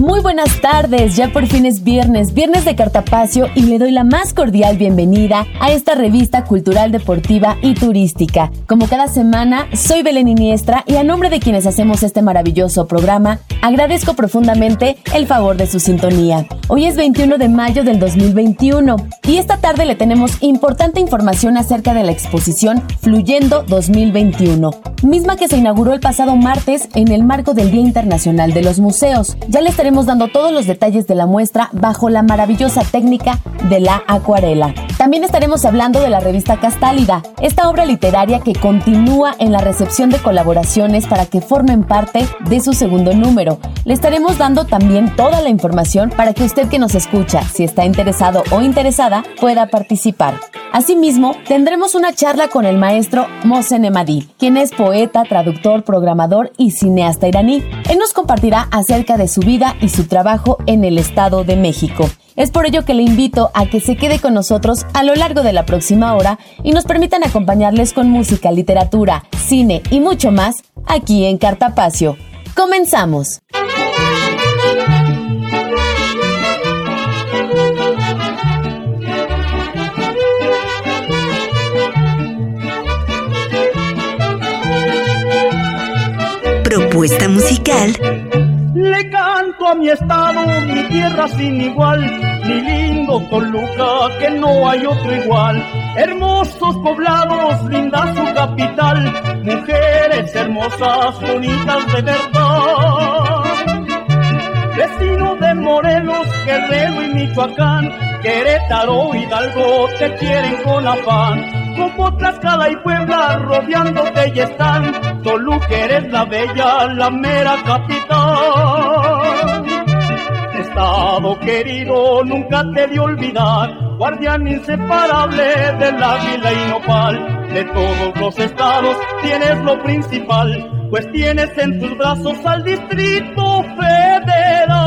Muy buenas tardes, ya por fin es viernes, viernes de Cartapacio y le doy la más cordial bienvenida a esta revista cultural, deportiva y turística. Como cada semana, soy Belén Iniestra y a nombre de quienes hacemos este maravilloso programa, agradezco profundamente el favor de su sintonía. Hoy es 21 de mayo del 2021 y esta tarde le tenemos importante información acerca de la exposición Fluyendo 2021, misma que se inauguró el pasado martes en el marco del Día Internacional de los Museos. Ya les estaremos dando todos los detalles de la muestra bajo la maravillosa técnica de la acuarela. También estaremos hablando de la revista Castálida, esta obra literaria que continúa en la recepción de colaboraciones para que formen parte de su segundo número. Le estaremos dando también toda la información para que usted que nos escucha, si está interesado o interesada, pueda participar. Asimismo, tendremos una charla con el maestro Mohsen Emadi, quien es poeta, traductor, programador y cineasta iraní. Él nos compartirá acerca de su vida y su trabajo en el Estado de México. Es por ello que le invito a que se quede con nosotros a lo largo de la próxima hora y nos permitan acompañarles con música, literatura, cine y mucho más aquí en Cartapacio. Comenzamos. Propuesta musical le canto a mi estado, mi tierra sin igual, mi lindo Toluca, que no hay otro igual. Hermosos poblados, linda su capital, mujeres hermosas, bonitas de verdad. Vecino de Morelos, Guerrero y Michoacán, Querétaro, Hidalgo, te quieren con afán como Tlaxcala y Puebla rodeándote y están. Toluca eres la bella, la mera capital. Estado querido, nunca te de olvidar, guardián inseparable del águila y nopal. De todos los estados tienes lo principal, pues tienes en tus brazos al Distrito Federal.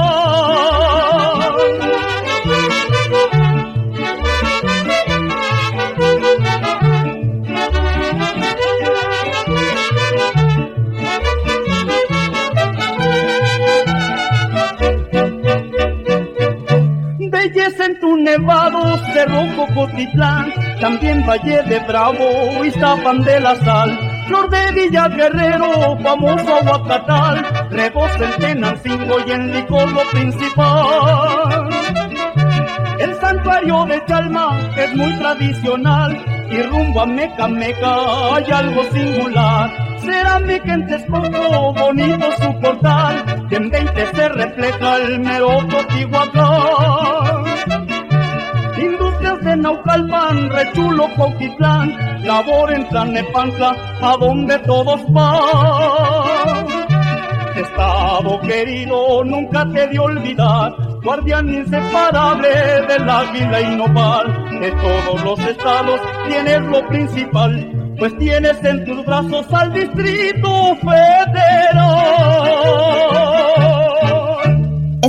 Tu nevado, Cerro Cocotitlán, también Valle de Bravo, Iztapan de la Sal, Flor de Villa Guerrero, famoso Aguacatal, rebosa en Tenancingo y en Licor principal. El santuario de Chalma es muy tradicional y rumbo a Meca Meca hay algo singular. Cerámica en Texcoco, bonito su portal, que en 20 se refleja el mero Teotihuacán. Industrias de Naucalpan, Rechulo, Coquitlán, labor en Tlanepantla, a donde todos van. Estado querido, nunca te de olvidar, guardián inseparable del águila y nopal. De todos los estados tienes lo principal, pues tienes en tus brazos al Distrito Federal.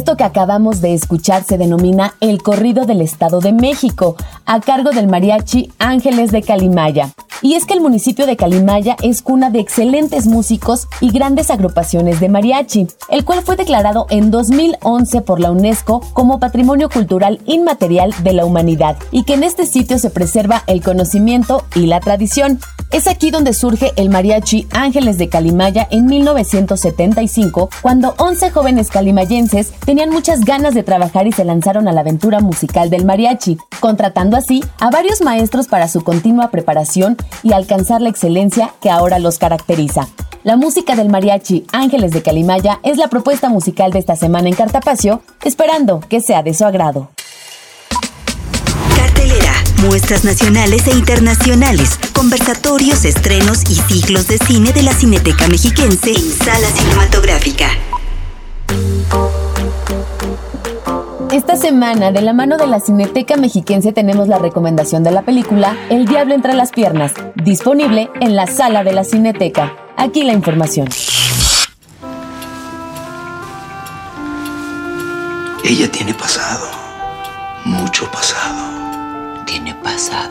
Esto que acabamos de escuchar se denomina El Corrido del Estado de México, a cargo del mariachi Ángeles de Calimaya. Y es que el municipio de Calimaya es cuna de excelentes músicos y grandes agrupaciones de mariachi, el cual fue declarado en 2011 por la UNESCO como Patrimonio Cultural Inmaterial de la Humanidad y que en este sitio se preserva el conocimiento y la tradición. Es aquí donde surge el mariachi Ángeles de Calimaya en 1975, cuando 11 jóvenes calimayenses tenían muchas ganas de trabajar y se lanzaron a la aventura musical del mariachi, contratando así a varios maestros para su continua preparación y alcanzar la excelencia que ahora los caracteriza. La música del mariachi Ángeles de Calimaya es la propuesta musical de esta semana en Cartapacio, esperando que sea de su agrado. Cartelera, muestras nacionales e internacionales, conversatorios, estrenos y ciclos de cine de la Cineteca Mexiquense en Sala Cinematográfica. Esta semana, de la mano de la Cineteca Mexiquense, tenemos la recomendación de la película El Diablo entre las Piernas, disponible en la sala de la Cineteca. Aquí la información. Ella tiene pasado, mucho pasado. Tiene pasado.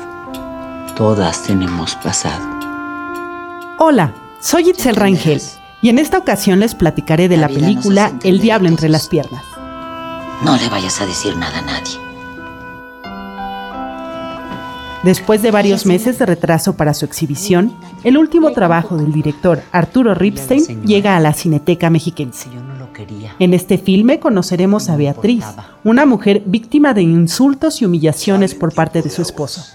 Todas tenemos pasado. Hola, soy Itzel Rangel y en esta ocasión les platicaré de la, película El Diablo entre las Piernas. No le vayas a decir nada a nadie. Después de varios meses de retraso para su exhibición, el último trabajo del director Arturo Ripstein llega a la Cineteca Mexiquense. En este filme conoceremos a Beatriz, una mujer víctima de insultos y humillaciones por parte de su esposo.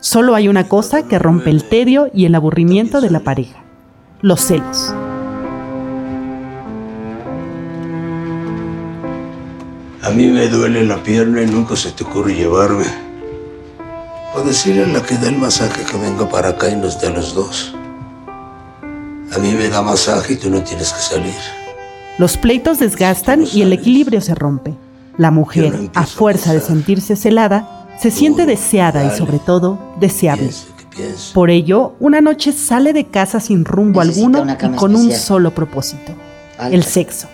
Solo hay una cosa que rompe el tedio y el aburrimiento de la pareja, los celos. A mí me duele la pierna y nunca se te ocurre llevarme. O decirle a la que da el masaje que venga para acá y nos dé a los dos. A mí me da masaje y tú no tienes que salir. Los pleitos desgastan y el equilibrio se rompe. La mujer, a fuerza de sentirse celada, se siente deseada y sobre todo deseable. Por ello, una noche sale de casa sin rumbo alguno y con un solo propósito, el sexo.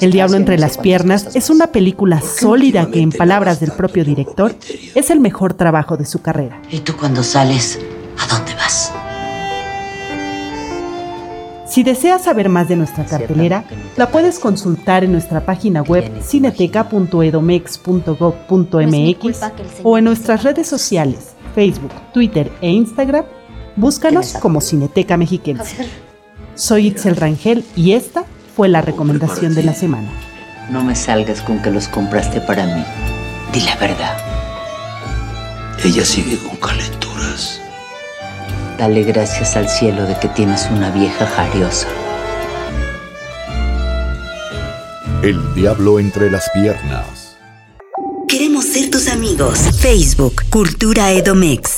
El Diablo entre las piernas es una película sólida que, en palabras del propio director, es el mejor trabajo de su carrera. ¿Y tú cuando sales, a dónde vas? Si deseas saber más de nuestra cartelera, la puedes consultar en nuestra página web cineteca.edomex.gov.mx o en nuestras redes sociales, Facebook, Twitter e Instagram. Búscanos como Cineteca Mexiquense. Soy Itzel Rangel y esta fue la recomendación de la semana. No me salgas con que los compraste para mí. Di la verdad. Ella sigue con calenturas. Dale gracias al cielo de que tienes una vieja jariosa. El diablo entre las piernas. Queremos ser tus amigos. Facebook, Cultura Edomex.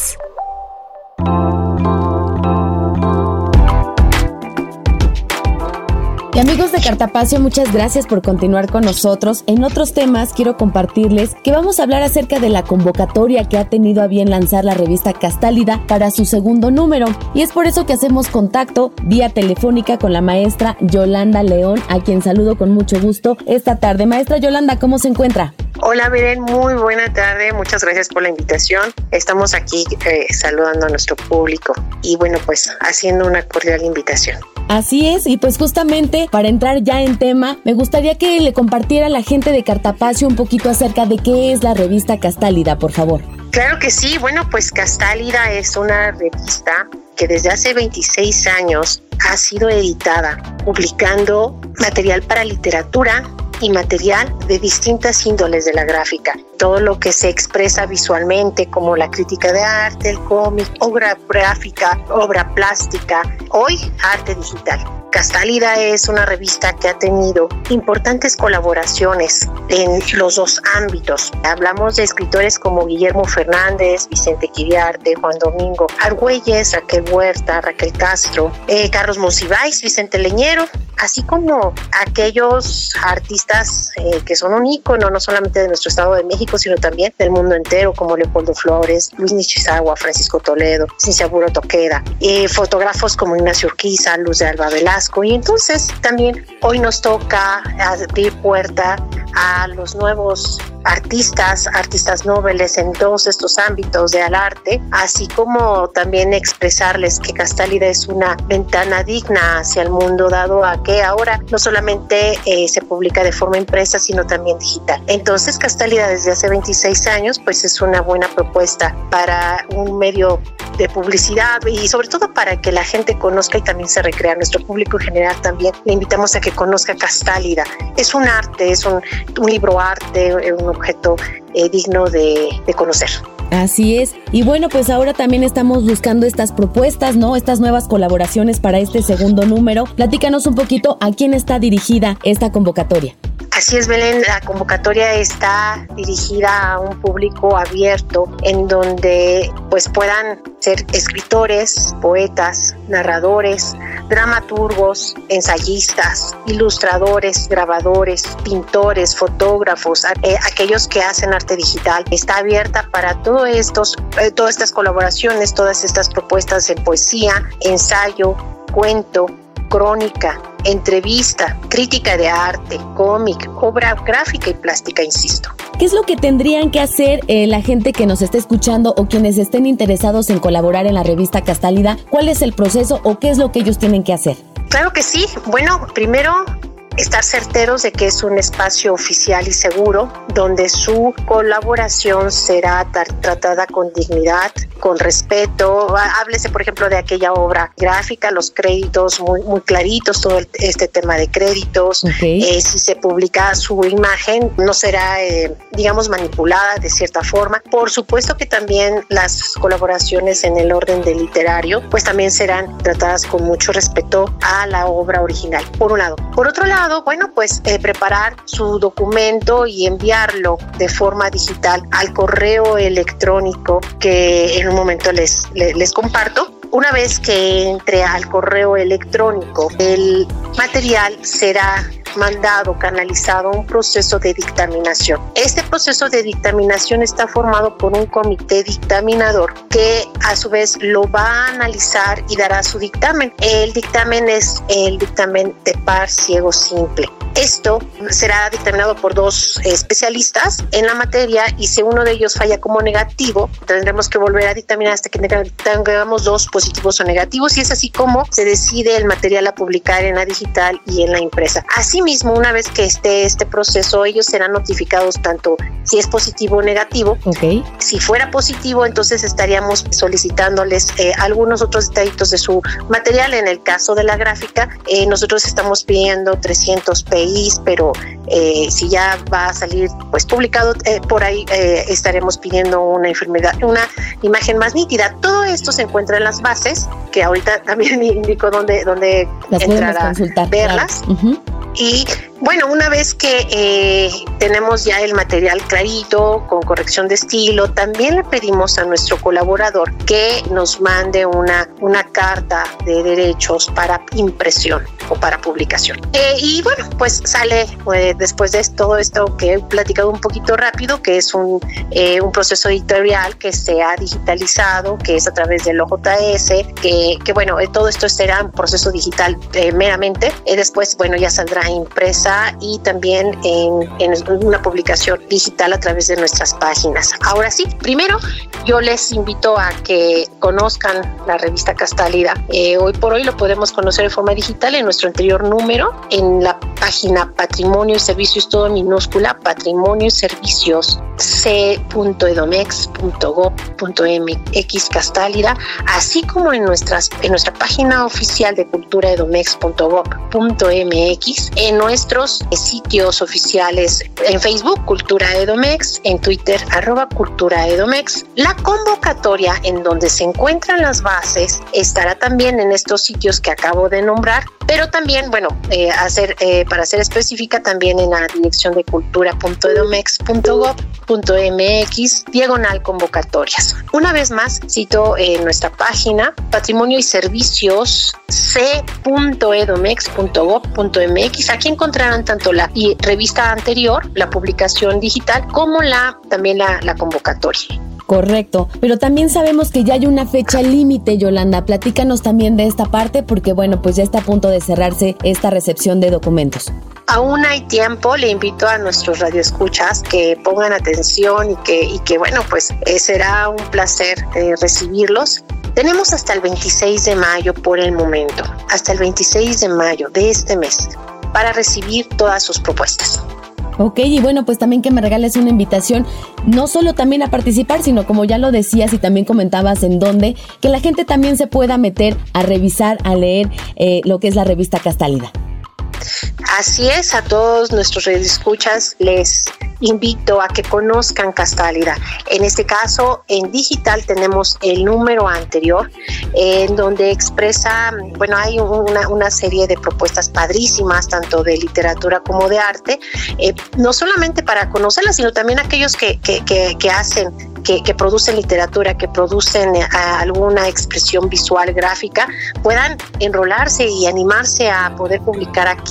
Amigos de Cartapacio, muchas gracias por continuar con nosotros. En otros temas quiero compartirles que vamos a hablar acerca de la convocatoria que ha tenido a bien lanzar la revista Castálida para su segundo número. Y es por eso que hacemos contacto vía telefónica con la maestra Yolanda León, a quien saludo con mucho gusto esta tarde. Maestra Yolanda, ¿cómo se encuentra? Hola, Beren, muy buena tarde. Muchas gracias por la invitación. Estamos aquí eh, saludando a nuestro público y bueno, pues haciendo una cordial invitación. Así es, y pues justamente para entrar ya en tema, me gustaría que le compartiera a la gente de Cartapacio un poquito acerca de qué es la revista Castálida, por favor. Claro que sí, bueno, pues Castálida es una revista que desde hace 26 años ha sido editada, publicando material para literatura, y material de distintas índoles de la gráfica. Todo lo que se expresa visualmente como la crítica de arte, el cómic, obra gráfica, obra plástica, hoy arte digital. Castálida es una revista que ha tenido importantes colaboraciones en los dos ámbitos. Hablamos de escritores como Guillermo Fernández, Vicente Quiriarte, Juan Domingo Argüelles, Raquel Huerta, Raquel Castro, eh, Carlos Monsiváis, Vicente Leñero, así como aquellos artistas eh, que son un ícono no solamente de nuestro Estado de México, sino también del mundo entero, como Leopoldo Flores, Luis Nishizawa, Francisco Toledo, Cinciaburo Toqueda, eh, fotógrafos como Ignacio Urquiza, Luz de Alba Velasco, y entonces también hoy nos toca abrir puerta a los nuevos artistas, artistas nobles en todos estos ámbitos del arte, así como también expresarles que Castálida es una ventana digna hacia el mundo, dado a que ahora no solamente eh, se publica de forma impresa, sino también digital. Entonces, Castálida desde hace 26 años, pues es una buena propuesta para un medio de publicidad y sobre todo para que la gente conozca y también se recrea. Nuestro público en general también le invitamos a que conozca Castálida. Es un arte, es un, un libro arte, un objeto eh, digno de, de conocer. Así es. Y bueno, pues ahora también estamos buscando estas propuestas, ¿no? Estas nuevas colaboraciones para este segundo número. Platícanos un poquito a quién está dirigida esta convocatoria. Así es, Belén, la convocatoria está dirigida a un público abierto en donde pues puedan ser escritores, poetas, narradores, dramaturgos, ensayistas, ilustradores, grabadores, pintores, fotógrafos, eh, aquellos que hacen arte digital. Está abierta para todos estos, eh, todas estas colaboraciones, todas estas propuestas en poesía, ensayo, cuento, crónica, entrevista, crítica de arte, cómic, obra gráfica y plástica, insisto. ¿Qué es lo que tendrían que hacer eh, la gente que nos esté escuchando o quienes estén interesados en colaborar en la revista Castálida? ¿Cuál es el proceso o qué es lo que ellos tienen que hacer? Claro que sí. Bueno, primero estar certeros de que es un espacio oficial y seguro donde su colaboración será tratada con dignidad, con respeto. Háblese, por ejemplo, de aquella obra gráfica, los créditos muy, muy claritos, todo este tema de créditos. Eh, si se publica su imagen, no será, eh, digamos, manipulada de cierta forma. Por supuesto que también las colaboraciones en el orden de literario, pues también serán tratadas con mucho respeto a la obra original, por un lado. Por otro lado, bueno, pues eh, preparar su documento y enviarlo de forma digital al correo electrónico que en un momento les, les, comparto. Una vez que entre al correo electrónico, el material será mandado, canalizado un proceso de dictaminación. Este proceso de dictaminación está formado por un comité dictaminador que a su vez lo va a analizar y dará su dictamen. El dictamen es el dictamen de par ciego simple. Esto será dictaminado por dos especialistas en la materia y si uno de ellos falla como negativo, tendremos que volver a dictaminar hasta que tengamos dos positivos o negativos y es así como se decide el material a publicar en la digital y en la impresa. Asimismo, una vez que esté este proceso, ellos serán notificados tanto si es positivo o negativo. Okay. Si fuera positivo, entonces estaríamos solicitándoles eh, algunos otros detallitos de su material. En el caso de la gráfica, eh, nosotros estamos pidiendo 300 p pero eh, si ya va a salir pues publicado eh, por ahí estaremos pidiendo una enfermedad, una imagen más nítida. Todo esto se encuentra en las bases, que ahorita también indico dónde, dónde entrar a verlas. Y week. Bueno, una vez que eh, tenemos ya el material clarito, con corrección de estilo, también le pedimos a nuestro colaborador que nos mande una, una carta de derechos para impresión o para publicación. Eh, y bueno, pues sale eh, después de todo esto que he platicado un poquito rápido, que es un, un proceso editorial que se ha digitalizado, que es a través del OJS, que, que bueno, todo esto será un proceso digital meramente. después, bueno, ya saldrá impresa y también en, una publicación digital a través de nuestras páginas. Ahora sí, primero yo les invito a que conozcan la revista Castálida. Eh, hoy por hoy lo podemos conocer de forma digital en nuestro anterior número, en la página Patrimonio y Servicios, todo minúscula, Patrimonio y Servicios c.edomex.gov.mx Castálida, así como en, nuestras, en nuestra página oficial de culturaedomex.gov.mx, en nuestro sitios oficiales en Facebook, Cultura Edomex, en Twitter, arroba Cultura Edomex. La convocatoria en donde se encuentran las bases estará también en estos sitios que acabo de nombrar, pero también, bueno, eh, hacer, eh, para ser específica, también en la dirección de cultura.edomex.gov.mx, diagonal convocatorias. Una vez más, cito en nuestra página, patrimonio y servicios c.edomex.gov.mx. Aquí encontrarán tanto la revista anterior, la publicación digital, como la también la, la convocatoria. Correcto, pero también sabemos que ya hay una fecha límite, Yolanda. Platícanos también de esta parte porque bueno, pues ya está a punto de cerrarse esta recepción de documentos. Aún hay tiempo, le invito a nuestros radioescuchas que pongan atención y que, y que bueno, pues eh, será un placer eh, recibirlos. Tenemos hasta el 26 de mayo por el momento, hasta el 26 de mayo de este mes para recibir todas sus propuestas. Ok, y bueno, pues también que me regales una invitación, no solo también a participar, sino como ya lo decías y también comentabas en dónde, que la gente también se pueda meter a revisar, a leer eh, lo que es la revista Castálida. Así es, a todos nuestros escuchas les invito a que conozcan Castálida. En este caso, en digital tenemos el número anterior, en donde expresa, bueno, hay una, serie de propuestas padrísimas, tanto de literatura como de arte, eh, no solamente para conocerlas, sino también aquellos que, hacen que, producen literatura, que producen eh, alguna expresión visual, gráfica, puedan enrolarse y animarse a poder publicar aquí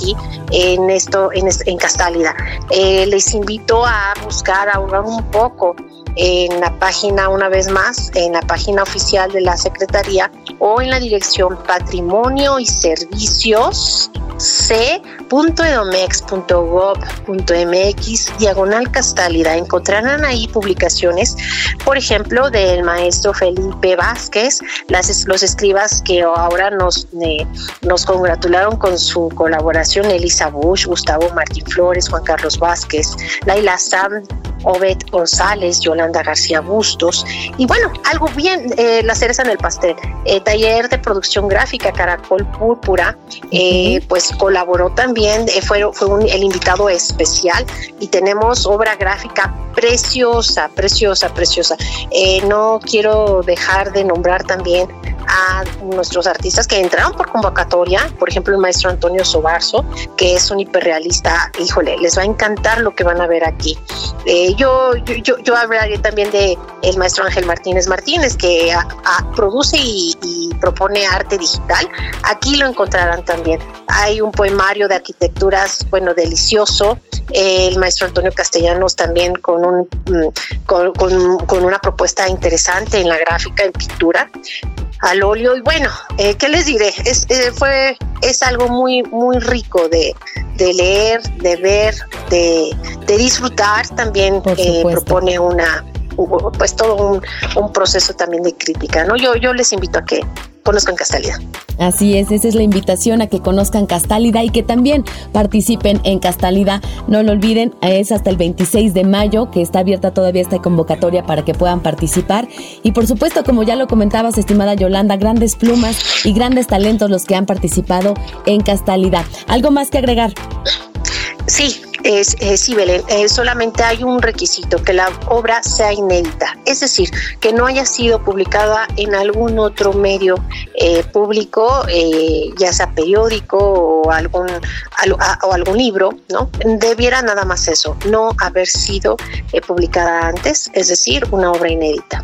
en esto, en, en Castálida. Eh, les invito a buscar, a ahorrar un poco en la página, una vez más, en la página oficial de la Secretaría o en la dirección Patrimonio y Servicios c.edomex.gov.mx diagonal Castálida. Encontrarán ahí publicaciones, por ejemplo, del maestro Felipe Vázquez, las, los escribas que ahora nos, eh, nos congratularon con su colaboración, Elisa Bush, Gustavo Martín Flores, Juan Carlos Vázquez, Laila Sam, Obed González, Yolanda García Bustos. Y bueno, algo bien, eh, la cereza en el pastel. Eh, taller de producción gráfica Caracol Púrpura, eh, pues colaboró también, fue, fue el invitado especial y tenemos obra gráfica preciosa, preciosa, preciosa. no quiero dejar de nombrar también a nuestros artistas que entraron por convocatoria, por ejemplo el maestro Antonio Sobarzo, que es un hiperrealista, híjole, les va a encantar lo que van a ver aquí. Eh, yo, yo, yo, hablaré también de el maestro Ángel Martínez Martínez, que produce y, propone arte digital. Aquí lo encontrarán también. Hay un poemario de arquitecturas, bueno, delicioso. el maestro Antonio Castellanos también con, un, mm, con, con una propuesta interesante en la gráfica, en pintura al óleo y bueno, eh, ¿qué les diré? Es, eh, fue, es algo muy, muy rico de, de leer, de ver, de, de disfrutar. También eh, propone una, pues todo un, un, proceso también de crítica, ¿no? Yo, yo les invito a que conozcan Castálida. Así es, esa es la invitación a que conozcan Castálida y que también participen en Castálida. No lo olviden, es hasta el 26 de mayo que está abierta todavía esta convocatoria para que puedan participar. Y por supuesto, como ya lo comentabas, estimada Yolanda, grandes plumas y grandes talentos los que han participado en Castálida. ¿Algo más que agregar? Sí, es, sí, Belén, eh, solamente hay un requisito, que la obra sea inédita, es decir, que no haya sido publicada en algún otro medio eh, público, eh, ya sea periódico o algún, o algún libro, ¿no? Debiera nada más eso, no haber sido publicada antes, es decir, una obra inédita.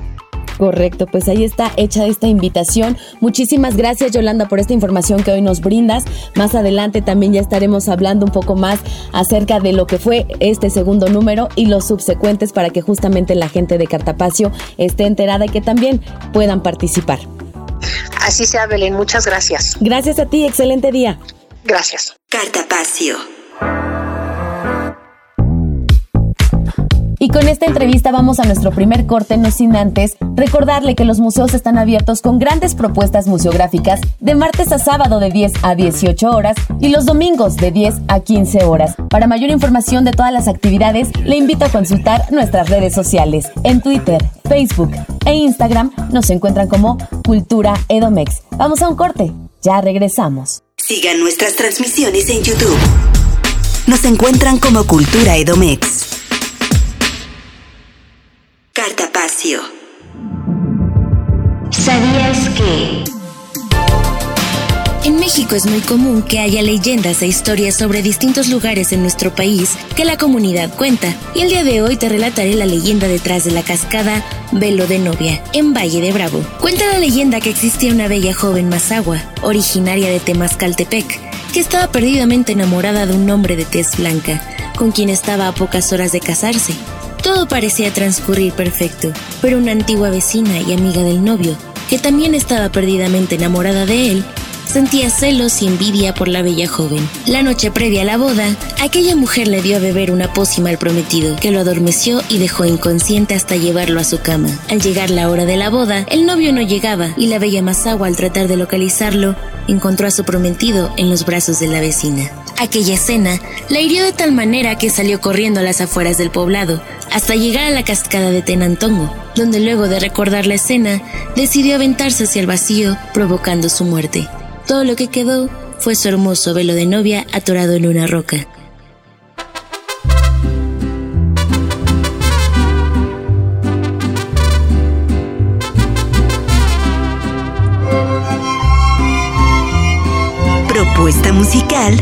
Correcto, pues ahí está hecha esta invitación. Muchísimas gracias Yolanda por esta información que hoy nos brindas. Más adelante también ya estaremos hablando un poco más acerca de lo que fue este segundo número y los subsecuentes para que justamente la gente de Cartapacio esté enterada y que también puedan participar. Así sea, Belén. Muchas gracias. Gracias a ti. Excelente día. Gracias. Cartapacio. Con esta entrevista vamos a nuestro primer corte, no sin antes recordarle que los museos están abiertos con grandes propuestas museográficas de martes a sábado de 10 a 18 horas y los domingos de 10 a 15 horas. Para mayor información de todas las actividades, le invito a consultar nuestras redes sociales. En Twitter, Facebook e Instagram nos encuentran como Cultura Edomex. Vamos a un corte, ya regresamos. Sigan nuestras transmisiones en YouTube. Nos encuentran como Cultura Edomex. Cartapacio. ¿Sabías que... En México es muy común que haya leyendas e historias sobre distintos lugares en nuestro país que la comunidad cuenta. Y el día de hoy te relataré la leyenda detrás de la cascada Velo de Novia, en Valle de Bravo. Cuenta la leyenda que existía una bella joven mazagua, originaria de Temascaltepec, que estaba perdidamente enamorada de un hombre de tez blanca, con quien estaba a pocas horas de casarse. Todo parecía transcurrir perfecto, pero una antigua vecina y amiga del novio, que también estaba perdidamente enamorada de él, sentía celos y envidia por la bella joven. La noche previa a la boda, aquella mujer le dio a beber una pócima al prometido, que lo adormeció y dejó inconsciente hasta llevarlo a su cama. Al llegar la hora de la boda, el novio no llegaba y la bella Masagua al tratar de localizarlo, encontró a su prometido en los brazos de la vecina. Aquella escena la hirió de tal manera que salió corriendo a las afueras del poblado, hasta llegar a la cascada de Tenantongo, donde luego de recordar la escena, decidió aventarse hacia el vacío, provocando su muerte. Todo lo que quedó fue su hermoso velo de novia atorado en una roca. Propuesta musical.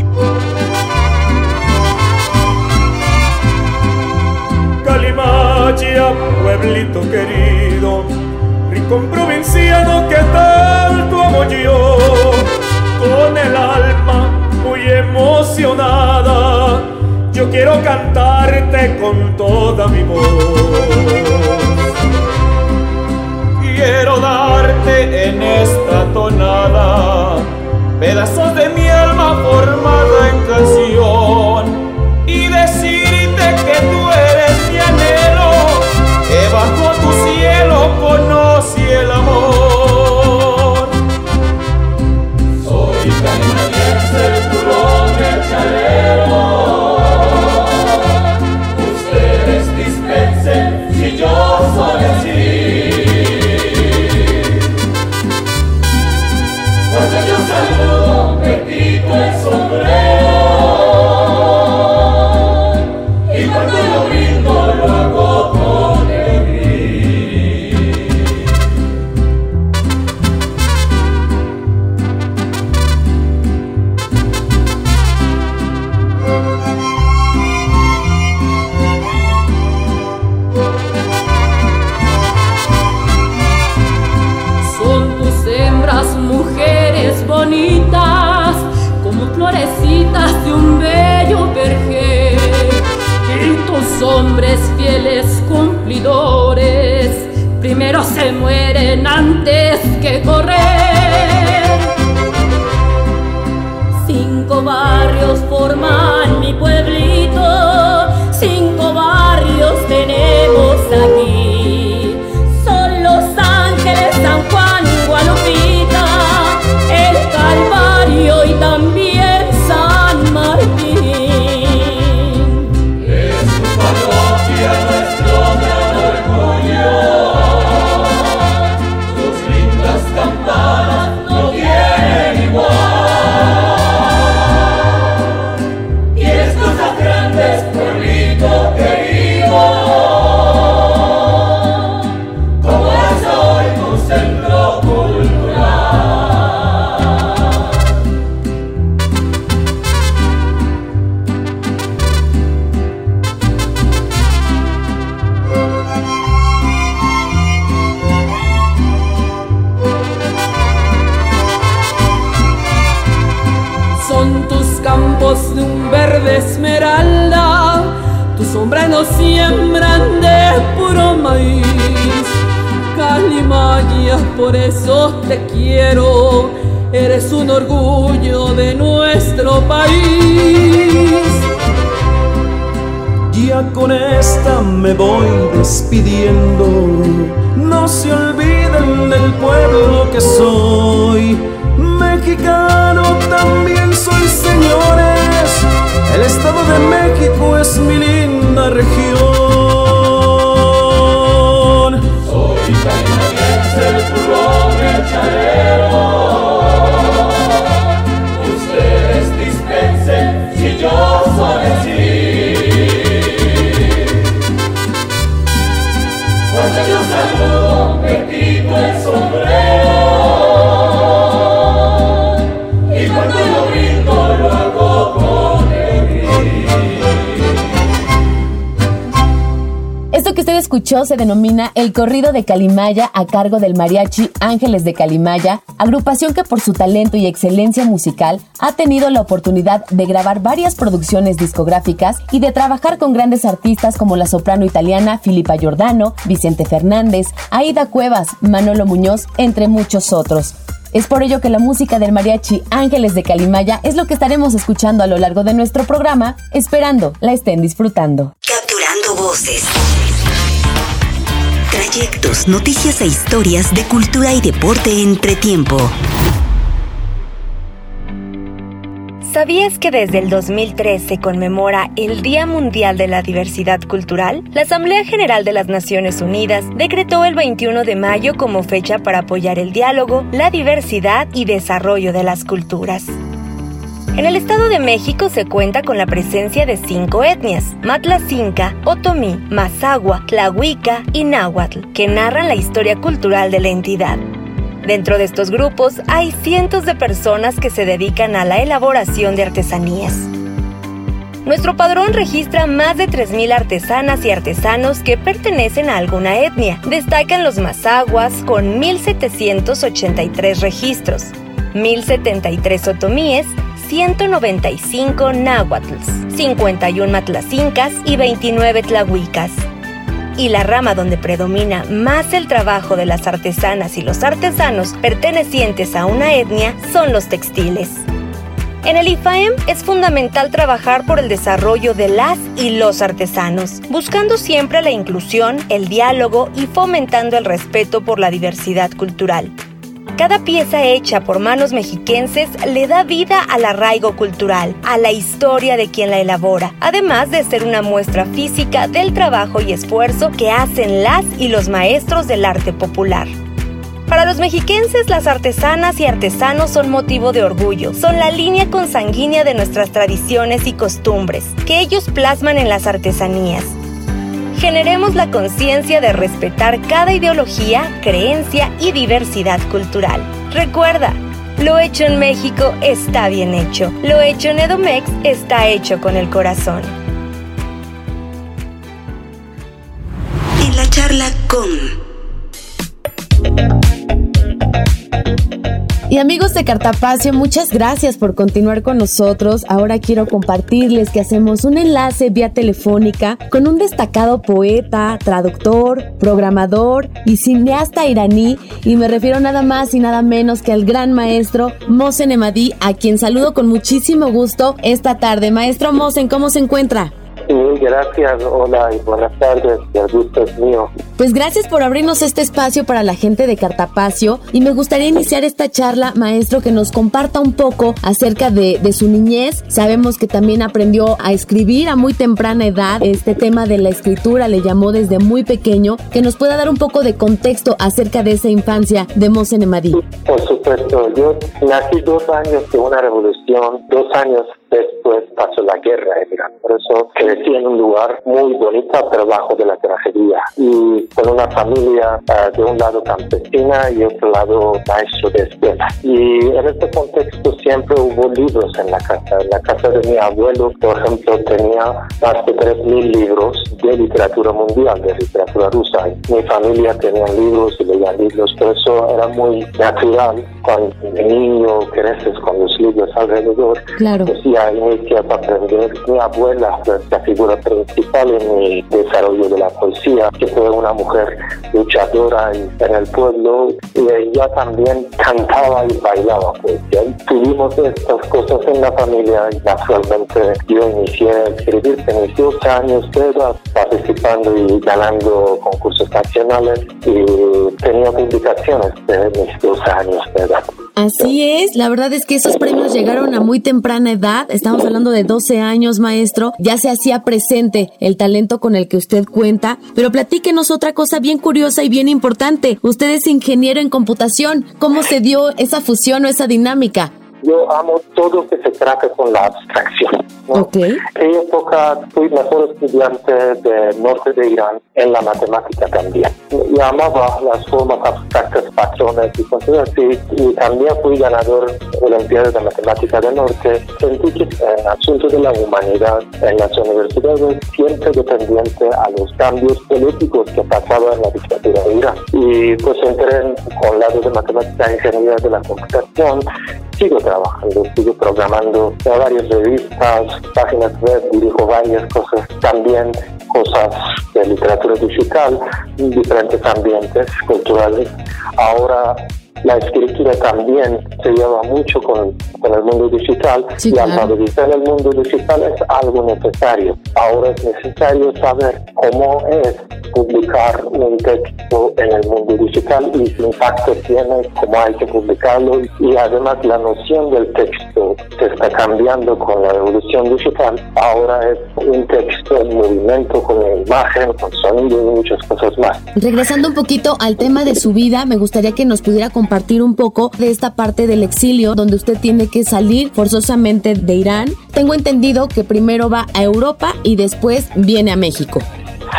Calimachia, pueblito querido, rincón provinciano que tanto amo yo, con el alma muy emocionada, yo quiero cantarte con toda mi voz. Quiero darte en esta tonada pedazos de mi alma formada en canción. Y decirte que tú eres mi anhelo, que bajo tu cielo conocí se denomina El Corrido de Calimaya a cargo del mariachi Ángeles de Calimaya, agrupación que por su talento y excelencia musical ha tenido la oportunidad de grabar varias producciones discográficas y de trabajar con grandes artistas como la soprano italiana Filipa Giordano, Vicente Fernández, Aida Cuevas, Manolo Muñoz, entre muchos otros. Es por ello que la música del mariachi Ángeles de Calimaya es lo que estaremos escuchando a lo largo de nuestro programa, esperando la estén disfrutando. Capturando voces. Trayectos, noticias e historias de cultura y deporte entre tiempo. ¿Sabías que desde el 2003 se conmemora el Día Mundial de la Diversidad Cultural? La Asamblea General de las Naciones Unidas decretó el 21 de mayo como fecha para apoyar el diálogo, la diversidad y desarrollo de las culturas. En el Estado de México se cuenta con la presencia de cinco etnias, Matlacinca, Otomí, Mazagua, Tlahuica y Náhuatl, que narran la historia cultural de la entidad. Dentro de estos grupos hay cientos de personas que se dedican a la elaboración de artesanías. Nuestro padrón registra más de 3.000 artesanas y artesanos que pertenecen a alguna etnia. Destacan los mazaguas con 1.783 registros, 1.073 otomíes, 195 náhuatls, 51 matlacincas y 29 tlahuicas. Y la rama donde predomina más el trabajo de las artesanas y los artesanos pertenecientes a una etnia son los textiles. En el IFAEM es fundamental trabajar por el desarrollo de las y los artesanos, buscando siempre la inclusión, el diálogo y fomentando el respeto por la diversidad cultural. Cada pieza hecha por manos mexiquenses le da vida al arraigo cultural, a la historia de quien la elabora, además de ser una muestra física del trabajo y esfuerzo que hacen las y los maestros del arte popular. Para los mexiquenses, las artesanas y artesanos son motivo de orgullo, son la línea consanguínea de nuestras tradiciones y costumbres, que ellos plasman en las artesanías. Generemos la conciencia de respetar cada ideología, creencia y diversidad cultural. Recuerda, lo hecho en México está bien hecho, lo hecho en Edomex está hecho con el corazón. En la charla con... Y amigos de Cartapacio, muchas gracias por continuar con nosotros. Ahora quiero compartirles que hacemos un enlace vía telefónica con un destacado poeta, traductor, programador y cineasta iraní. Y me refiero nada más y nada menos que al gran maestro Mosen Emadi, a quien saludo con muchísimo gusto esta tarde. Maestro Mosen, ¿cómo se encuentra? Gracias, hola y buenas tardes, el gusto es mío. Pues gracias por abrirnos este espacio para la gente de Cartapacio y me gustaría iniciar esta charla, maestro, que nos comparta un poco acerca de, de su niñez. Sabemos que también aprendió a escribir a muy temprana edad, este tema de la escritura le llamó desde muy pequeño, que nos pueda dar un poco de contexto acerca de esa infancia de Mosen Emadí. Por supuesto, yo nací dos años de una revolución, dos años después pasó la guerra Irán. Por eso crecí en un lugar muy bonito, pero bajo de la tragedia. Y con una familia uh, de un lado campesina y otro lado maestro de escuela. Y en este contexto siempre hubo libros en la casa. En la casa de mi abuelo, por ejemplo, tenía más de 3.000 libros de literatura mundial, de literatura rusa. Mi familia tenía libros y leía libros, por eso era muy natural cuando el niño creces con los libros alrededor. Claro. Pues ya inicias a aprender. Mi abuela la figura principal en mi desarrollo de la poesía, que fue una mujer luchadora en el pueblo y ella también cantaba y bailaba poesía. Tuvimos estas cosas en la familia y naturalmente yo inicié a escribir en mis 12 años de edad, participando y ganando concursos nacionales y tenía publicaciones de mis 12 años de edad. Así es, la verdad es que esos premios llegaron a muy temprana edad, estamos hablando de 12 años, maestro, ya se hacía presente el talento con el que usted cuenta, pero platíquenos otra cosa bien curiosa y bien importante, usted es ingeniero en computación, ¿cómo se dio esa fusión o esa dinámica? Yo amo todo que se trate con la abstracción. ¿no? En aquella época fui mejor estudiante del norte de Irán en la matemática también. Y amaba las formas abstractas, patrones y cosas así. Y también fui ganador de la Olimpiada de Matemática del Norte. Sentí que en asuntos de la humanidad en las universidades siempre dependiente a los cambios políticos que pasaban en la dictadura de Irán. Y pues entré en, con lado de matemática e ingeniería de la computación. Sigo trabajando, sigo programando en varias revistas, páginas web, dirijo varias cosas, también cosas de literatura digital, en diferentes ambientes culturales. Ahora la escritura también se lleva mucho con, con el mundo digital Sí, y claro. alfabetizar el mundo digital es algo necesario. Ahora es necesario saber cómo es publicar un texto en el mundo digital y qué impacto tiene, cómo hay que publicarlo y además la noción del texto se está cambiando con la revolución digital. Ahora es un texto en movimiento con imagen, con sonido y muchas cosas más. Regresando un poquito al tema de su vida, me gustaría que nos pudiera compartir un poco de esta parte del exilio donde usted tiene que salir forzosamente de Irán. Tengo entendido que primero va a Europa y después viene a México.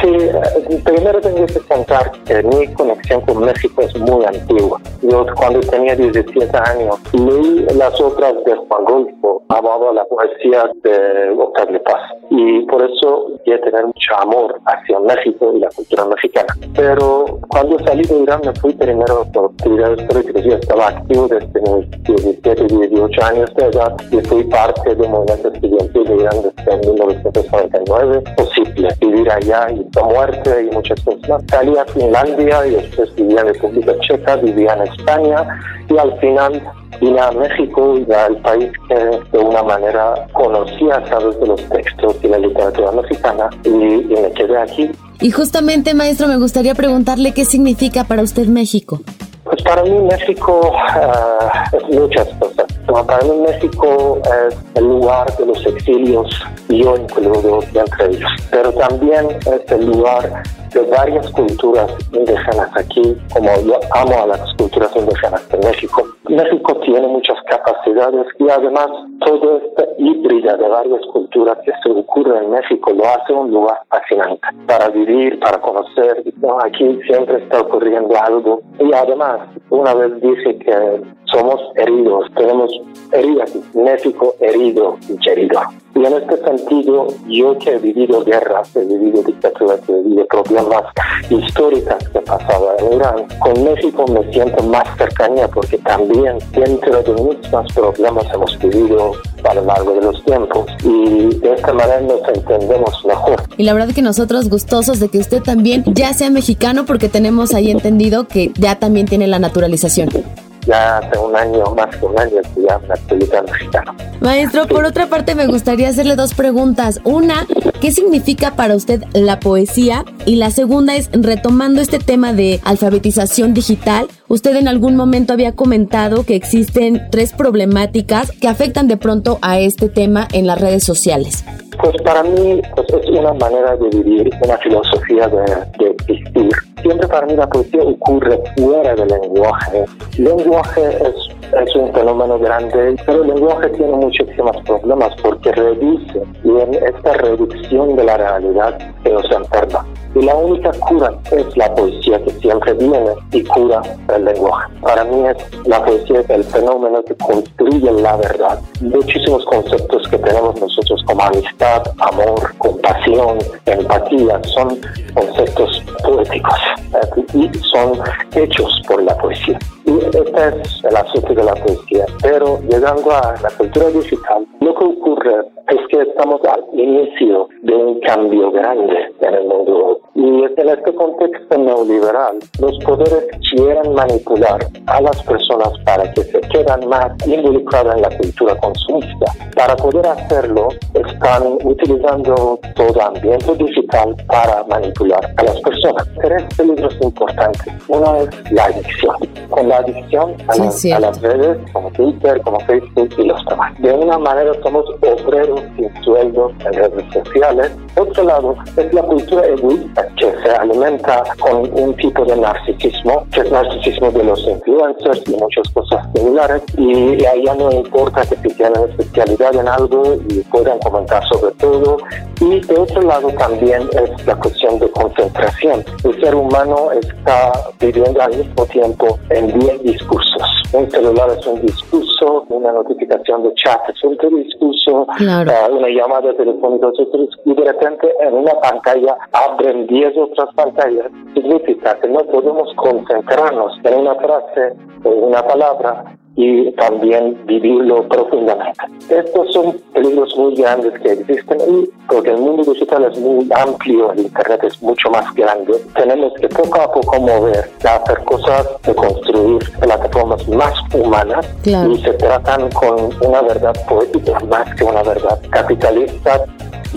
Sí, primero tengo que contar que mi conexión con México es muy antigua. Yo cuando tenía 17 años leí las obras de Juan Rulfo, amaba la poesía de Octavio Paz y por eso quería tener mucho amor hacia México y la cultura mexicana. Pero cuando salí de Irán me fui primero por actividades políticas. Yo estaba activo desde mis 17, 18 años de edad y fui parte de un movimiento estudiantil de Irán desde 1999. Posible vivir allá y muerte y muchas cosas más. Salí a Finlandia y después vivía en República Checa, vivía en España y al final vine a México y al país que de una manera conocía a través de los textos y la literatura mexicana y, me quedé aquí. Y justamente, maestro, me gustaría preguntarle qué significa para usted México. Pues para mí México uh, es muchas cosas. Para mí México es el lugar de los exilios, yo incluido entre ellos, pero también es el lugar de varias culturas indígenas aquí, como yo amo a las culturas indígenas de México. México tiene muchas capacidades y además todo este híbrida de varias culturas que se ocurre en México lo hace un lugar fascinante para vivir, para conocer. Aquí siempre está ocurriendo algo y además una vez dije que somos heridos, tenemos heridas, México herido y herido. Y en este sentido, yo que he vivido guerras, he vivido dictaduras, he vivido problemas históricas que pasaba en Irán, con México me siento más cercanía porque también dentro de mismos problemas hemos vivido a lo largo de los tiempos y de esta manera nos entendemos mejor. Y la verdad que nosotros gustosos de que usted también ya sea mexicano porque tenemos ahí entendido que ya también tiene la naturalización ya hace un año, más que un año, que ya me mexicano. Maestro, por otra parte me gustaría hacerle dos preguntas. Una, ¿qué significa para usted la poesía? Y la segunda es, retomando este tema de alfabetización digital, usted en algún momento había comentado que existen tres problemáticas que afectan de pronto a este tema en las redes sociales. Pues para mí pues es una manera de vivir, una filosofía de, de existir. Siempre para mí la poesía ocurre fuera del lenguaje. El lenguaje es es un fenómeno grande, pero el lenguaje tiene muchísimos problemas porque reduce y en esta reducción de la realidad se nos enferma. Y la única cura es la poesía que siempre viene y cura el lenguaje. Para mí es la poesía es el fenómeno que construye la verdad. Muchísimos conceptos que tenemos nosotros como amistad, amor, compasión, empatía, son conceptos poéticos y son hechos por la poesía. Y este es el asunto de la poesía. Pero llegando a la cultura digital, lo que ocurre es que estamos al inicio de un cambio grande en el mundo. Y en este contexto neoliberal, los poderes quieren manipular a las personas para que se quedan más involucradas en la cultura consumista. Para poder hacerlo, están utilizando todo ambiente digital para manipular a las personas. Tres peligros importantes. Uno es la adicción. Con la adicción a, a las redes como Twitter, como Facebook y los demás. De una manera somos obreros sin sueldos en redes sociales. Otro lado es la cultura egoísta que se alimenta con un tipo de narcisismo, que es narcisismo de los influencers y muchas cosas similares. Y allá no importa que si tienen especialidad en algo y puedan comentar sobre todo. Y de otro lado también es la cuestión de concentración. El ser humano está viviendo al mismo tiempo en 10 discursos. Un celular es un discurso, una notificación de chat es otro discurso, eh, una llamada telefónica es otro discurso, y de repente en una pantalla abren 10 otras pantallas. Significa que no podemos concentrarnos en una frase o una palabra y también vivirlo profundamente. Estos son peligros muy grandes que existen y porque el mundo digital es muy amplio, el Internet es mucho más grande, tenemos que poco a poco mover, hacer cosas, de construir plataformas más humanas y se tratan con una verdad poética más que una verdad capitalista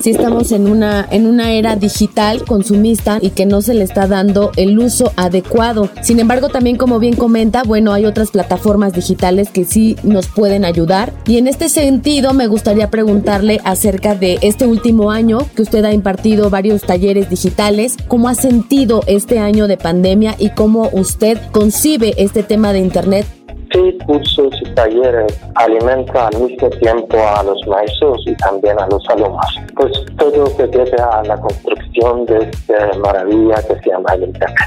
si estamos en una, en una era digital consumista y que no se le está dando el uso adecuado. Sin embargo, también como bien comenta, bueno, hay otras plataformas digitales que sí nos pueden ayudar. Y en este sentido, me gustaría preguntarle acerca de este último año que usted ha impartido varios talleres digitales. ¿Cómo ha sentido este año de pandemia y cómo usted concibe este tema de Internet Cursos y talleres alimenta al mismo tiempo a los maestros y también a los alumnos. Pues todo se debe a la construcción de esta maravilla que se llama el Internet.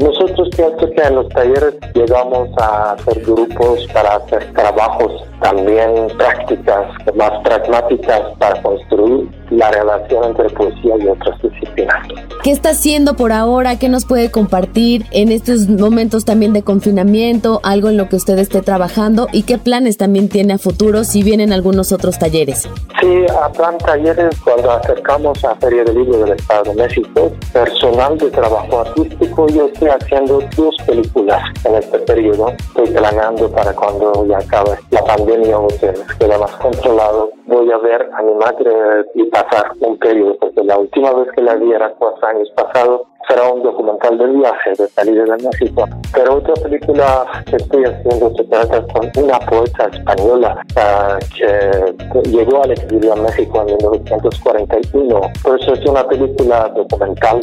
Nosotros pienso que en los talleres llegamos a hacer grupos para hacer trabajos también prácticas más pragmáticas para construir la relación entre poesía y otras disciplinas. ¿Qué está haciendo por ahora? ¿Qué nos puede compartir en estos momentos también de confinamiento? Algo en lo que usted esté trabajando y qué planes también tiene a futuro si vienen algunos otros talleres. Sí, a plan talleres cuando acercamos a Feria del Libro del Estado de México, personal de trabajo artístico, yo estoy haciendo dos películas en este periodo. Estoy planeando para cuando ya acabe la pandemia o se quede más controlado. Voy a ver a mi madre y pasar un periodo, porque la última vez que la vi era cuatro años pasados será un documental del viaje de salida de México. Pero otra película que estoy haciendo se trata con una poeta española uh, que llegó al exilio a México en 1941. Por eso es una película documental.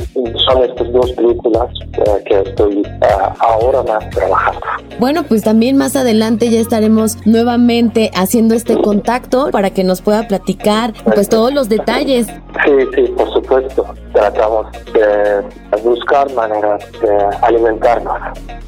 Son estas dos películas uh, que estoy uh, ahora más trabajando. Bueno, pues también más adelante ya estaremos nuevamente haciendo este contacto para que nos pueda platicar pues todos los detalles. Sí, sí, por supuesto. Tratamos de buscar maneras de alimentarnos.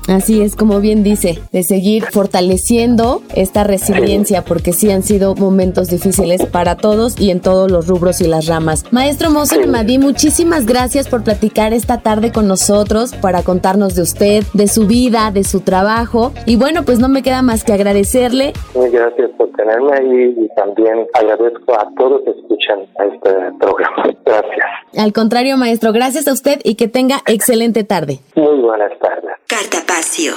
Así es, como bien dice, de seguir fortaleciendo esta resiliencia, porque sí han sido momentos difíciles para todos y en todos los rubros y las ramas. Maestro Moser Madí, muchísimas gracias por platicar esta tarde con nosotros, para contarnos de usted, de su vida, de su trabajo. Y bueno, pues no me queda más que agradecerle. Muy gracias por tenerme ahí y también agradezco a todos que escuchan este programa. Gracias. Al contrario, maestro, gracias a usted y que tenga excelente tarde. Muy buenas tardes. Cartapacio.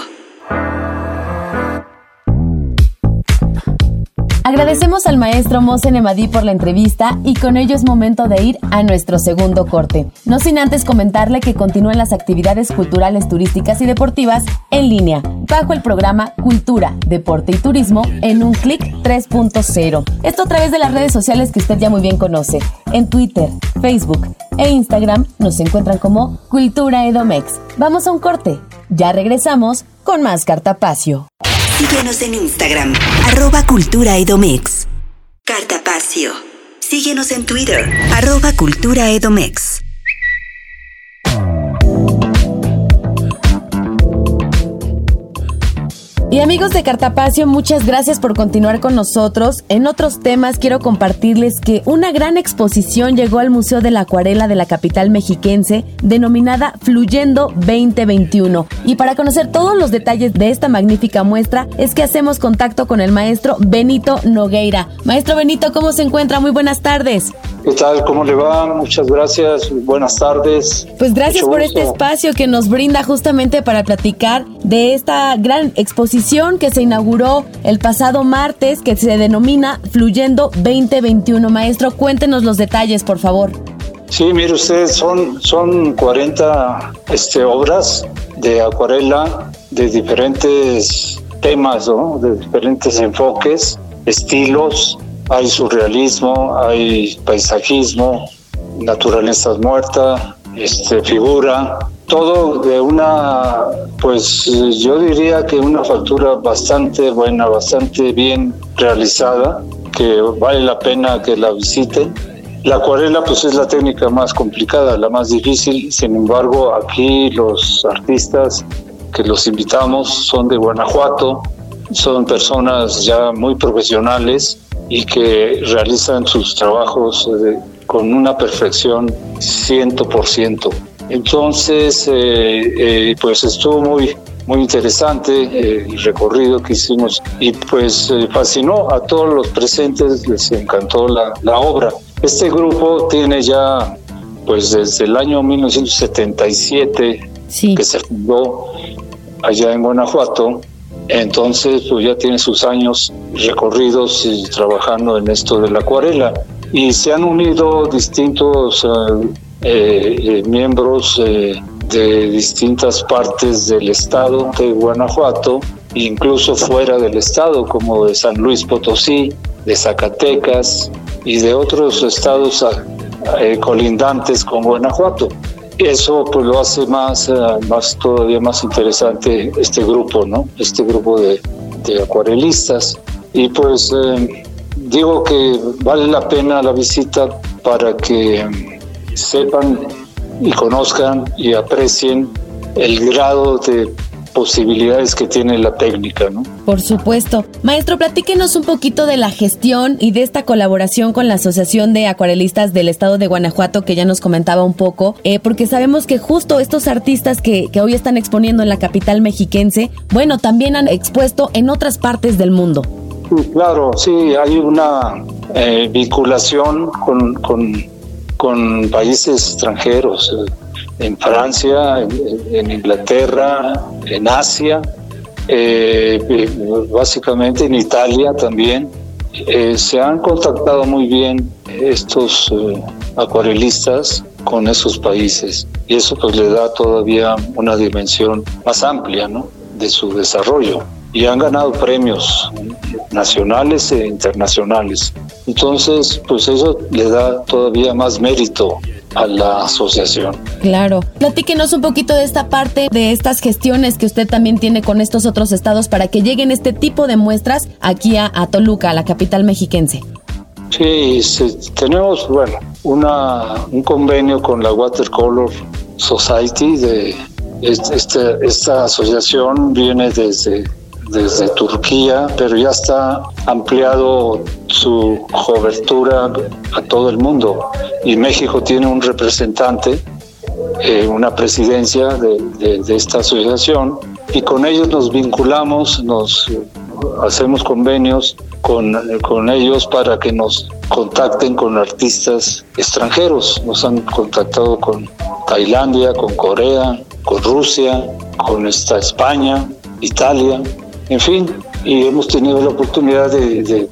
Agradecemos al maestro Mosen Emadí por la entrevista y con ello es momento de ir a nuestro segundo corte. No sin antes comentarle que continúan las actividades culturales, turísticas y deportivas en línea, bajo el programa Cultura, Deporte y Turismo en un clic 3.0. Esto a través de las redes sociales que usted ya muy bien conoce. En Twitter, Facebook e Instagram nos encuentran como Cultura Edomex. Vamos a un corte. Ya regresamos con más Cartapacio. Síguenos en Instagram, arroba Cultura Edomex. Cartapacio. Síguenos en Twitter, arroba Cultura Edomex. Y amigos de Cartapacio, muchas gracias por continuar con nosotros. En otros temas quiero compartirles que una gran exposición llegó al Museo de la Acuarela de la capital mexiquense denominada Fluyendo 2021. Y para conocer todos los detalles de esta magnífica muestra es que hacemos contacto con el maestro Benito Nogueira. Maestro Benito, ¿cómo se encuentra? Muy buenas tardes. ¿Qué tal? ¿Cómo le va? Muchas gracias. Buenas tardes. Pues gracias por este espacio que nos brinda justamente para platicar de esta gran exposición que se inauguró el pasado martes que se denomina Fluyendo 2021. Maestro, cuéntenos los detalles, por favor. Sí, mire ustedes, son, son 40 este, obras de acuarela de diferentes temas, de diferentes enfoques, estilos. Hay surrealismo, hay paisajismo, naturaleza muerta, este, figura, todo de una, pues yo diría que una factura bastante buena, bastante bien realizada, que vale la pena que la visiten. La acuarela pues es la técnica más complicada, la más difícil, sin embargo aquí los artistas que los invitamos son de Guanajuato, son personas ya muy profesionales y que realizan sus trabajos eh, con una perfección 100%. Entonces, eh, eh, pues estuvo muy, muy interesante eh, el recorrido que hicimos y pues fascinó a todos los presentes, les encantó la, la obra. Este grupo tiene ya, pues desde el año 1977 que se fundó allá en Guanajuato, entonces pues ya tiene sus años recorridos y trabajando en esto de la acuarela. y se han unido distintos miembros de distintas partes del estado de Guanajuato, incluso fuera del estado, como de San Luis Potosí, de Zacatecas y de otros estados eh, colindantes con Guanajuato. Eso pues lo hace más, eh, más todavía más interesante este grupo, ¿no? Este grupo de, acuarelistas. Y pues eh, digo que vale la pena la visita para que sepan y conozcan y aprecien el grado de posibilidades que tiene la técnica, ¿no? Por supuesto. Maestro, platíquenos un poquito de la gestión y de esta colaboración con la Asociación de Acuarelistas del Estado de Guanajuato, que ya nos comentaba un poco, eh, porque sabemos que justo estos artistas que, que, hoy están exponiendo en la capital mexiquense, bueno, también han expuesto en otras partes del mundo. Claro, sí, hay una eh, vinculación con, con con países extranjeros, eh, en Francia, en, Inglaterra, en Asia, eh, eh, básicamente en Italia también. se han contactado muy bien estos acuarelistas con esos países y eso pues le da todavía una dimensión más amplia ¿no? de su desarrollo y han ganado premios nacionales e internacionales. Entonces, pues eso le da todavía más mérito a la asociación. Claro. Platíquenos un poquito de esta parte, de estas gestiones que usted también tiene con estos otros estados para que lleguen este tipo de muestras aquí a, Toluca, a la capital mexiquense. Sí, tenemos, bueno, una, un convenio con la Watercolor Society de este, esta asociación viene desde desde Turquía, pero ya está ampliado su cobertura a todo el mundo. Y México tiene un representante, eh, una presidencia de, esta asociación, y con ellos nos vinculamos, nos hacemos convenios con, con ellos para que nos contacten con artistas extranjeros. Nos han contactado con Tailandia, con Corea, con Rusia, con esta España, Italia, en fin, y hemos tenido la oportunidad de,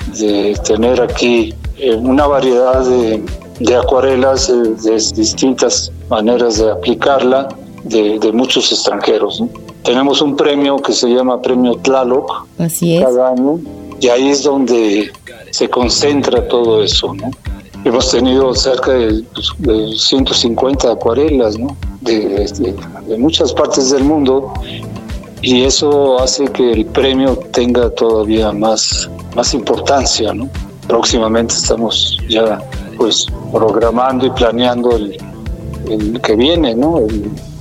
tener aquí eh, una variedad de, acuarelas eh, de distintas maneras de aplicarla de, muchos extranjeros. Tenemos un premio que se llama Premio Tlaloc Así es. cada año y ahí es donde se concentra todo eso. ¿no? Hemos tenido cerca de, 150 pues, acuarelas ¿no? de, de muchas partes del mundo y eso hace que el premio tenga todavía más, más importancia, ¿no? Próximamente estamos ya pues programando y planeando el, el que viene, ¿no?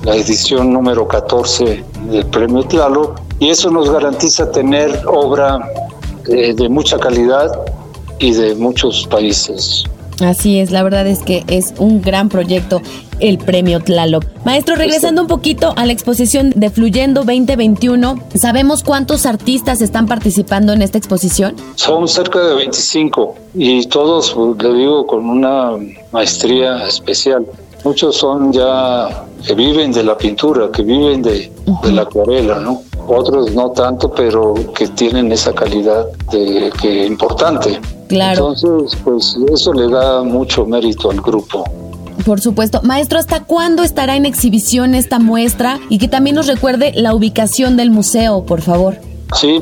la edición número 14 del premio Tlalo y eso nos garantiza tener obra de, de mucha calidad y de muchos países. Así es, la verdad es que es un gran proyecto el premio Tlaloc. Maestro, regresando un poquito a la exposición de Fluyendo 2021, ¿sabemos cuántos artistas están participando en esta exposición? Son cerca de 25 y todos, le digo, con una maestría especial. Muchos son ya que viven de la pintura, que viven de, la acuarela, ¿no? Otros no tanto, pero que tienen esa calidad de que importante. Claro. Entonces, pues eso le da mucho mérito al grupo. Por supuesto. Maestro, ¿hasta cuándo estará en exhibición esta muestra? Y que también nos recuerde la ubicación del museo, por favor. Sí,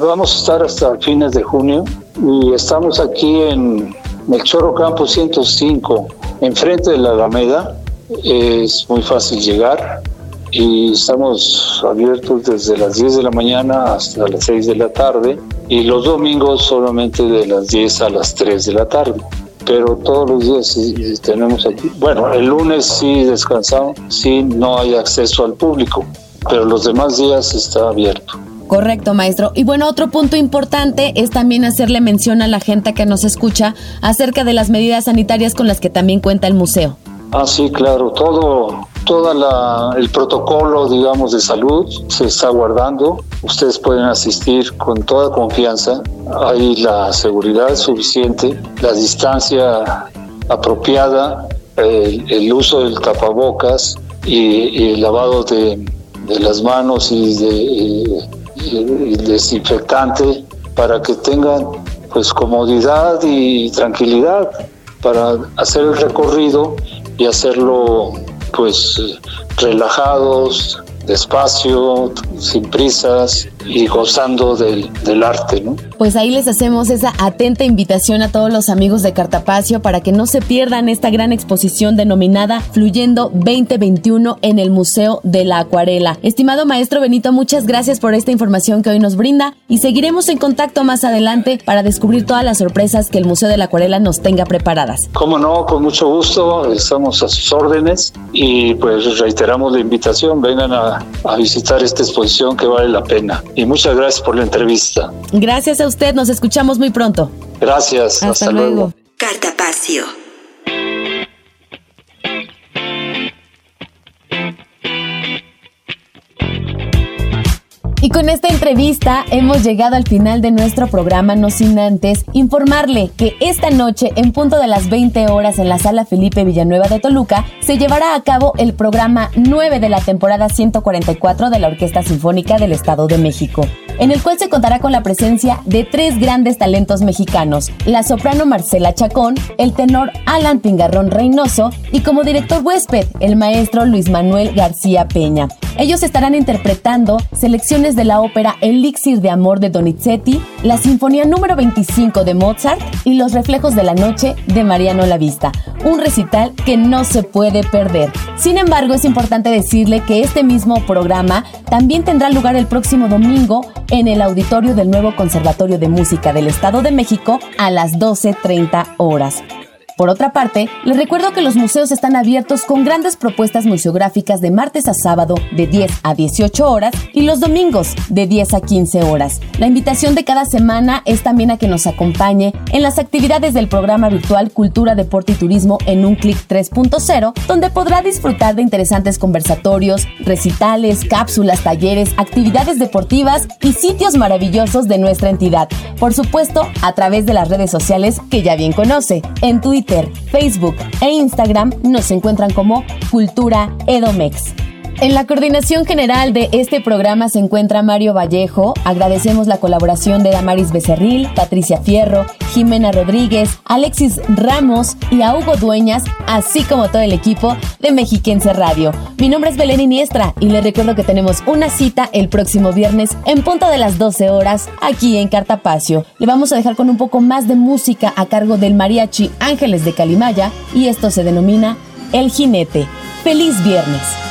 vamos a estar hasta fines de junio y estamos aquí en Melchoro Campo 105, enfrente de la Alameda. Es muy fácil llegar y estamos abiertos desde las 10 de la mañana hasta las 6 de la tarde y los domingos solamente de las 10 a las 3 de la tarde pero todos los días sí, tenemos aquí. Bueno, el lunes sí descansamos, sí no hay acceso al público, pero los demás días está abierto. Correcto, maestro. Y bueno, otro punto importante es también hacerle mención a la gente que nos escucha acerca de las medidas sanitarias con las que también cuenta el museo. Ah, sí, claro, todo, todo el protocolo, digamos, de salud se está guardando. Ustedes pueden asistir con toda confianza. Hay la seguridad suficiente, la distancia apropiada, el, uso del tapabocas y, el lavado de, las manos y, de, desinfectante para que tengan pues comodidad y tranquilidad para hacer el recorrido y hacerlo pues relajados, despacio, sin prisas y gozando del, del, arte. ¿no? Pues ahí les hacemos esa atenta invitación a todos los amigos de Cartapacio para que no se pierdan esta gran exposición denominada Fluyendo 2021 en el Museo de la Acuarela. Estimado maestro Benito, muchas gracias por esta información que hoy nos brinda y seguiremos en contacto más adelante para descubrir todas las sorpresas que el Museo de la Acuarela nos tenga preparadas. Cómo no, con mucho gusto, estamos a sus órdenes y pues reiteramos la invitación, vengan a, a visitar esta exposición que vale la pena y muchas gracias por la entrevista. Gracias a usted, nos escuchamos muy pronto. Gracias, hasta, luego. luego. Cartapacio. Con esta entrevista hemos llegado al final de nuestro programa, no sin antes informarle que esta noche, en punto de las 20 horas en la sala Felipe Villanueva de Toluca, se llevará a cabo el programa 9 de la temporada 144 de la Orquesta Sinfónica del Estado de México en el cual se contará con la presencia de tres grandes talentos mexicanos, la soprano Marcela Chacón, el tenor Alan Pingarrón Reynoso y como director huésped, el maestro Luis Manuel García Peña. Ellos estarán interpretando selecciones de la ópera Elixir de Amor de Donizetti, la Sinfonía número 25 de Mozart y Los Reflejos de la Noche de Mariano Lavista, un recital que no se puede perder. Sin embargo, es importante decirle que este mismo programa también tendrá lugar el próximo domingo en el auditorio del nuevo Conservatorio de Música del Estado de México a las 12.30 horas. Por otra parte, les recuerdo que los museos están abiertos con grandes propuestas museográficas de martes a sábado de 10 a 18 horas y los domingos de 10 a 15 horas. La invitación de cada semana es también a que nos acompañe en las actividades del programa virtual Cultura, Deporte y Turismo en un clic 3.0, donde podrá disfrutar de interesantes conversatorios, recitales, cápsulas, talleres, actividades deportivas y sitios maravillosos de nuestra entidad. Por supuesto, a través de las redes sociales que ya bien conoce. En Twitter, Facebook e Instagram nos encuentran como Cultura Edomex. En la coordinación general de este programa se encuentra Mario Vallejo. Agradecemos la colaboración de Damaris Becerril, Patricia Fierro, Jimena Rodríguez, Alexis Ramos y a Hugo Dueñas, así como todo el equipo de Mexiquense Radio. Mi nombre es Belén Iniestra y les recuerdo que tenemos una cita el próximo viernes en punto de las 12 horas aquí en Cartapacio. Le vamos a dejar con un poco más de música a cargo del mariachi Ángeles de Calimaya y esto se denomina El Jinete. ¡Feliz viernes!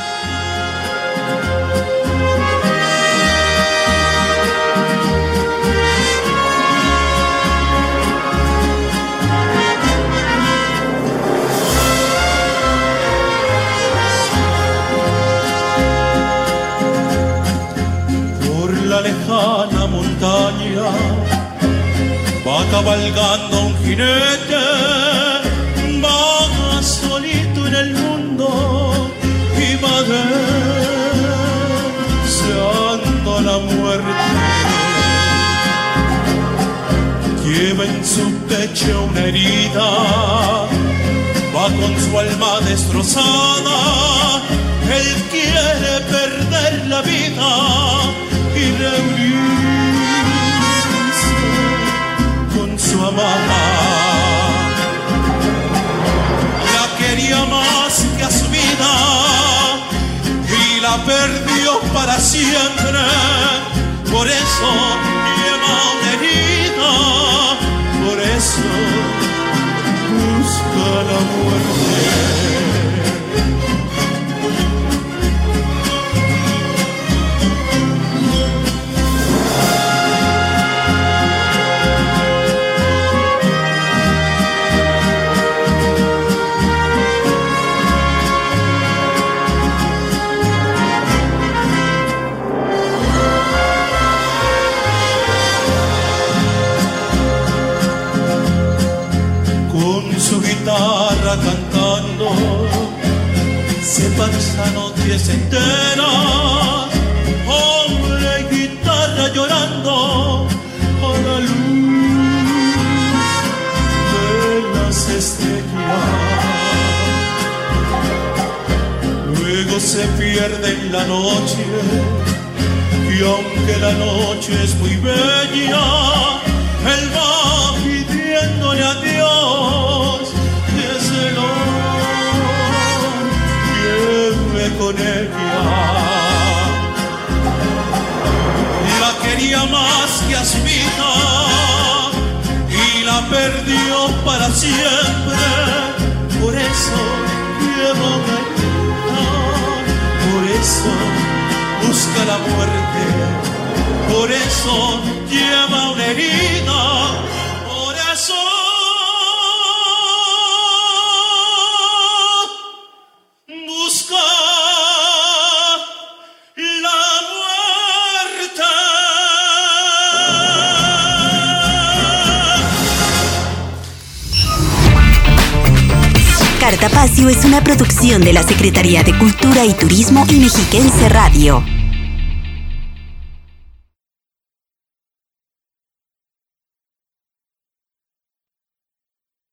Por cantando, se pasa noches enteras, hombre y guitarra llorando a la luz de las estrellas. Luego se pierde en la noche, y aunque la noche es muy bella, él con ella. La quería más que a Asmita y la perdió para siempre. Por eso quiero verla, por eso busca la muerte, por eso lleva una herida producción de la Secretaría de Cultura y Turismo y Mexiquense Radio.